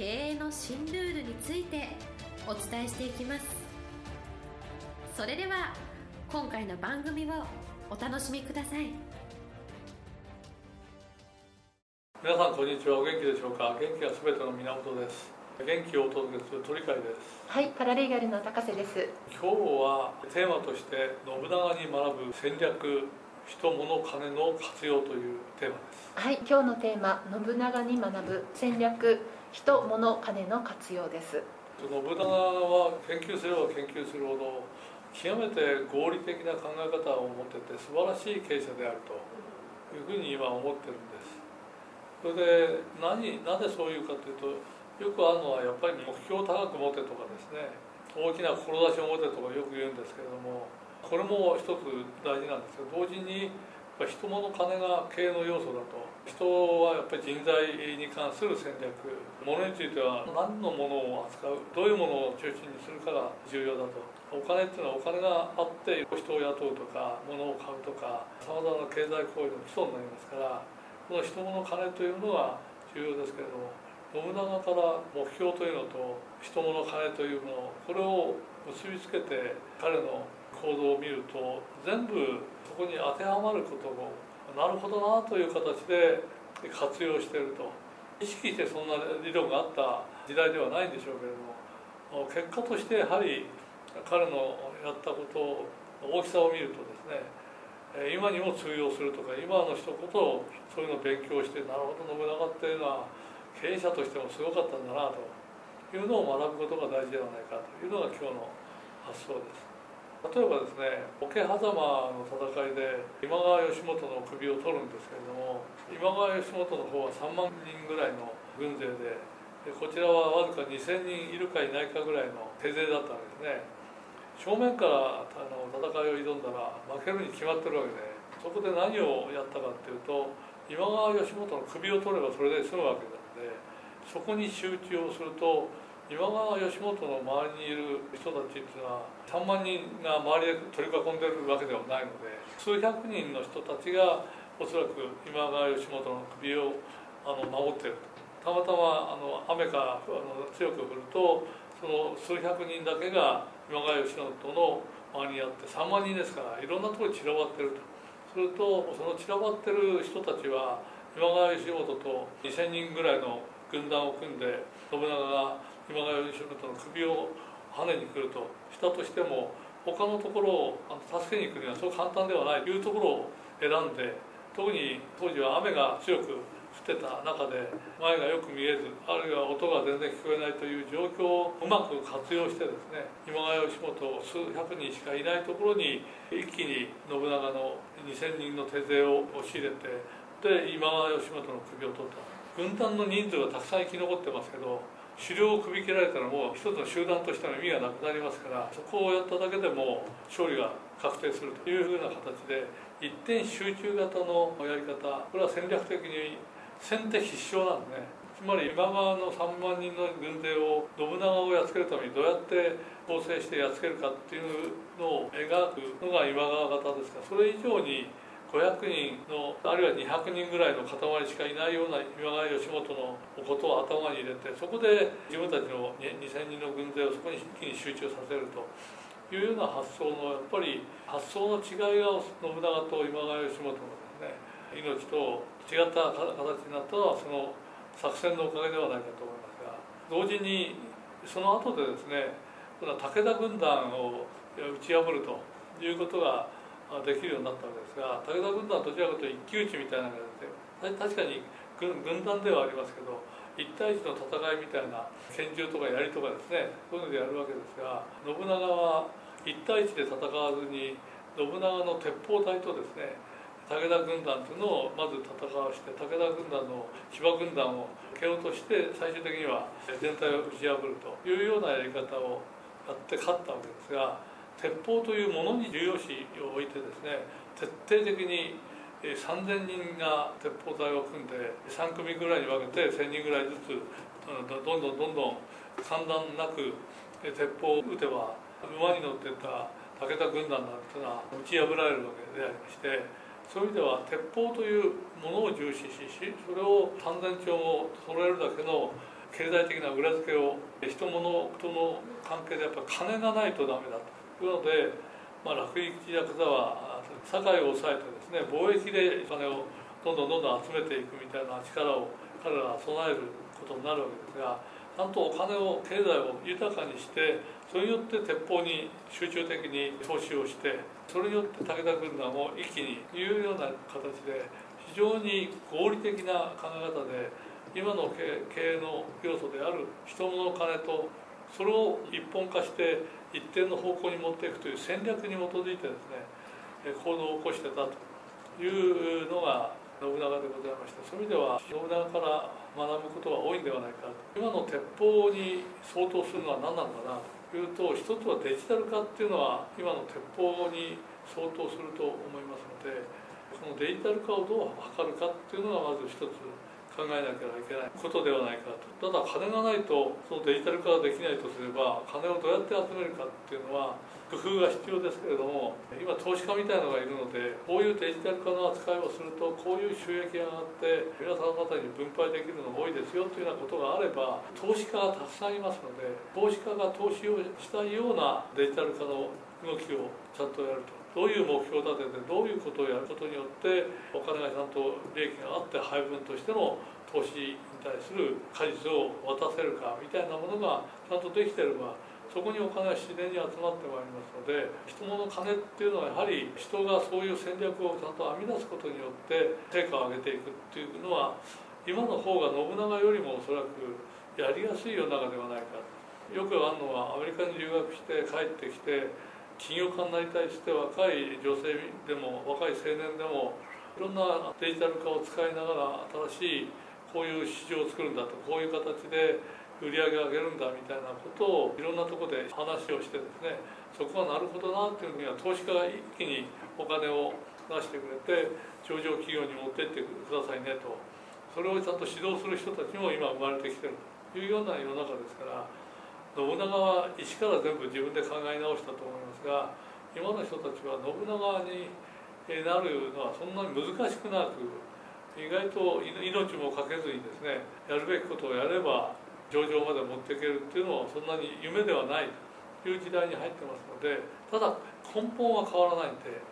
経営の新ルールについてお伝えしていきます。それでは今回の番組をお楽しみください。皆さんこんにちは。お元気でしょうか？元気がすべての源です。元気をお届けする鳥飼です。はい、パラリーガルの高瀬です。今日はテーマとして信長に学ぶ戦略人物金の活用というテーマです。はい、今日のテーマ、信長に学ぶ戦略、人、物、金の活用です。信長は研究すれば研究するほど極めて合理的な考え方を持ってて素晴らしい経営者であるというふうに今思ってるんですそれで何なぜそういうかというとよくあるのはやっぱり目標を高く持てとかですね大きな志を持てとかよく言うんですけれどもこれも一つ大事なんですけど同時にぱ人物金が経営の要素だと。人はやっぱり人材に関する戦略物については何のものを扱うどういうものを中心にするかが重要だと。お金っていうのはお金があって人を雇うとか物を買うとかさまざまな経済行為の基礎になりますからこの人物金というのが重要ですけれども信長から目標というのと人物金というものこれを結びつけて彼の行動を見ると全部そこに当てはまることをなるほどなという形で活用してると。意識してそんな理論があった時代ではないんでしょうけれども結果としてやはり彼のやったことの大きさを見るとですね今にも通用するとか今の人こそそういうのを勉強してなるほど信長っていうのは経営者としてもすごかったんだなというのを学ぶことが大事ではないかというのが今日の発想です。例えばですね桶狭間の戦いで今川義元の首を取るんですけれども今川義元の方は3万人ぐらいの軍勢ででこちらはわずか2000人いるかいないかぐらいの手勢だったわけですね。正面からあの戦いを挑んだら負けるに決まってるわけでそこで何をやったかっていうと今川義元の首を取ればそれで済むわけだでそこに集中をすると今川義元の周りにいる人たちっていうのは3万人が周りで取り囲んでるわけではないので数百人の人たちがおそらく今川義元の首をあの守ってると。たまたまあの雨があの強く降るとその数百人だけが今川義元の周りにあって3万人ですからいろんなところに散らばってると。するとその散らばってる人たちは今川義元と2,000人ぐらいの軍団を組んで信長が今川義元の首を跳ねに来るとしたとしても他のところを助けに行くにはそう簡単ではないというところを選んで特に当時は雨が強く降ってた中で前がよく見えずあるいは音が全然聞こえないという状況をうまく活用してですね今川義元数百人しかいないところに一気に信長の2,000人の手勢を押し入れてで今川義元の首を取った。軍団の人数はたくさん生き残ってますけど狩猟を首切られたらもう一つの集団としての意味がなくなりますからそこをやっただけでも勝利が確定するというふうな形で一点集中型のやり方これは戦略的に先手必勝なんでね。つまり今川の3万人の軍勢を信長をやっつけるためにどうやって構成してやっつけるかっていうのを描くのが今川型ですからそれ以上に500人のあるいは200人ぐらいの塊しかいないような今川義元のことを頭に入れてそこで自分たちの2,000人の軍勢をそこに一気に集中させるというような発想のやっぱり発想の違いが信長と今川義元のですね命と違った形になったのはその作戦のおかげではないかと思いますが同時にその後でですね武田軍団を打ち破るということができるようになったわけですが武田軍団はどちらかというと一騎打ちみたいな感じで確かに軍団ではありますけど1対1の戦いみたいな拳銃とか槍とかですねそういうのでやるわけですが信長は1対1で戦わずに信長の鉄砲隊とですね武田軍団というのをまず戦わして武田軍団の騎馬軍団を蹴落として最終的には全体を打ち破るというようなやり方をやって勝ったわけですが鉄砲というものに重要視を置いてですね徹底的に3000人が鉄砲隊を組んで3組ぐらいに分けて1000人ぐらいずつどんどんどんどん間断なく鉄砲を撃てば馬に乗ってた武田軍団なんていうのは打ち破られるわけでありましてそういう意味では鉄砲というものを重視しそれを丹前町を揃えるだけの経済的な裏付けを人物との関係でやっぱ金がないとダメだと。ので、まあ、楽一ヤクザは堺を抑えてですね貿易でお金をどんどんどんどん集めていくみたいな力を彼らは備えることになるわけですがちゃんとお金を経済を豊かにしてそれによって鉄砲に集中的に投資をしてそれによって武田軍団も一気にというような形で非常に合理的な考え方で今の経営の要素である人物金とそれを一本化して一定の方向に持っていくという戦略に基づいてですね行動を起こしてたというのが信長でございましてそういう意味では信長から学ぶことが多いんではないか今の鉄砲に相当するのは何なのかなというと一つはデジタル化っていうのは今の鉄砲に相当すると思いますのでそのデジタル化をどう図るかっていうのがまず一つ考えなきゃいけないことではないかと。ただ金がないとそのデジタル化ができないとすれば金をどうやって集めるかっていうのは工夫が必要ですけれども今投資家みたいのがいるのでこういうデジタル化の扱いをするとこういう収益が上がって皆さん方に分配できるのが多いですよというようなことがあれば投資家がたくさんいますので投資家が投資をしたようなデジタル化の動きをちゃんとやると。どういう目標を立ててどういうことをやることによってお金がちゃんと利益があって配分としての投資に対する果実を渡せるかみたいなものがちゃんとできてればそこにお金は自然に集まってまいりますので人物金っていうのはやはり人がそういう戦略をちゃんと編み出すことによって成果を上げていくっていうのは今の方が信長よりもおそらくやりやすい世の中ではないかよくあるのはアメリカに留学して帰ってきて起業家になりたいして若い女性でも若い青年でもいろんなデジタル化を使いながら新しいこういう市場を作るんだとこういう形で売り上げを上げるんだみたいなことをいろんなところで話をしてですねそこはなるほどなっていうふうには投資家が一気にお金を出してくれて上場企業に持ってってくださいねと。それをちゃんと指導する人たちも今生まれてきてるというような世の中ですから信長は一から全部自分で考え直したと思いますが今の人たちは信長になるのはそんなに難しくなく意外と命もかけずにですねやるべきことをやれば上場まで持っていけるっていうのはそんなに夢ではないという時代に入ってますのでただ根本は変わらないんで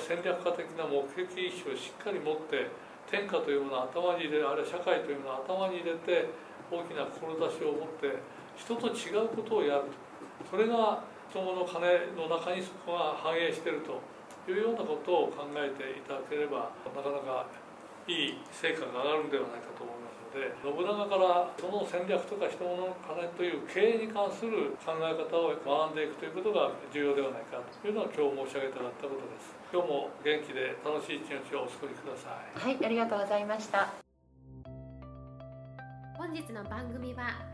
戦略家的な目的意識をしっかり持って天下というものを頭に入れるあるいは社会というものを頭に入れて大きな志を持って人と違うことをやるとそれが人の金の中にそこが反映しているというようなことを考えていただければなかなかいい成果が上がるんではないかと思います。で信長からその戦略とか人物の金という経営に関する考え方を学んでいくということが重要ではないかというのは今日申し上げたかったことです今日も元気で楽しい一日をお過ごしくださいはいありがとうございました本日の番組は